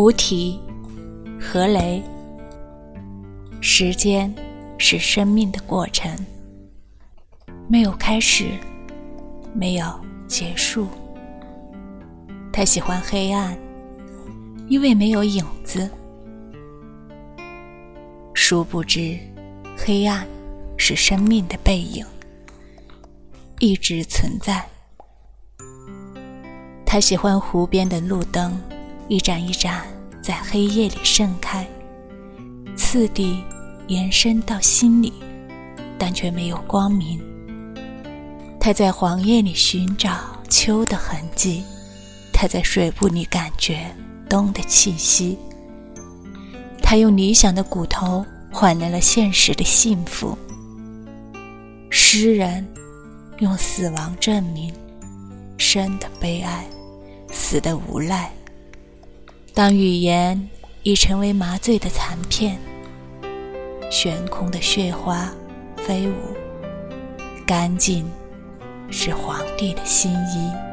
无题，何雷。时间是生命的过程，没有开始，没有结束。他喜欢黑暗，因为没有影子。殊不知，黑暗是生命的背影，一直存在。他喜欢湖边的路灯，一盏一盏在黑夜里盛开，次第延伸到心里，但却没有光明。他在黄叶里寻找秋的痕迹。他在水雾里感觉冬的气息。他用理想的骨头换来了现实的幸福。诗人用死亡证明生的悲哀，死的无奈。当语言已成为麻醉的残片，悬空的雪花飞舞，干净是皇帝的新衣。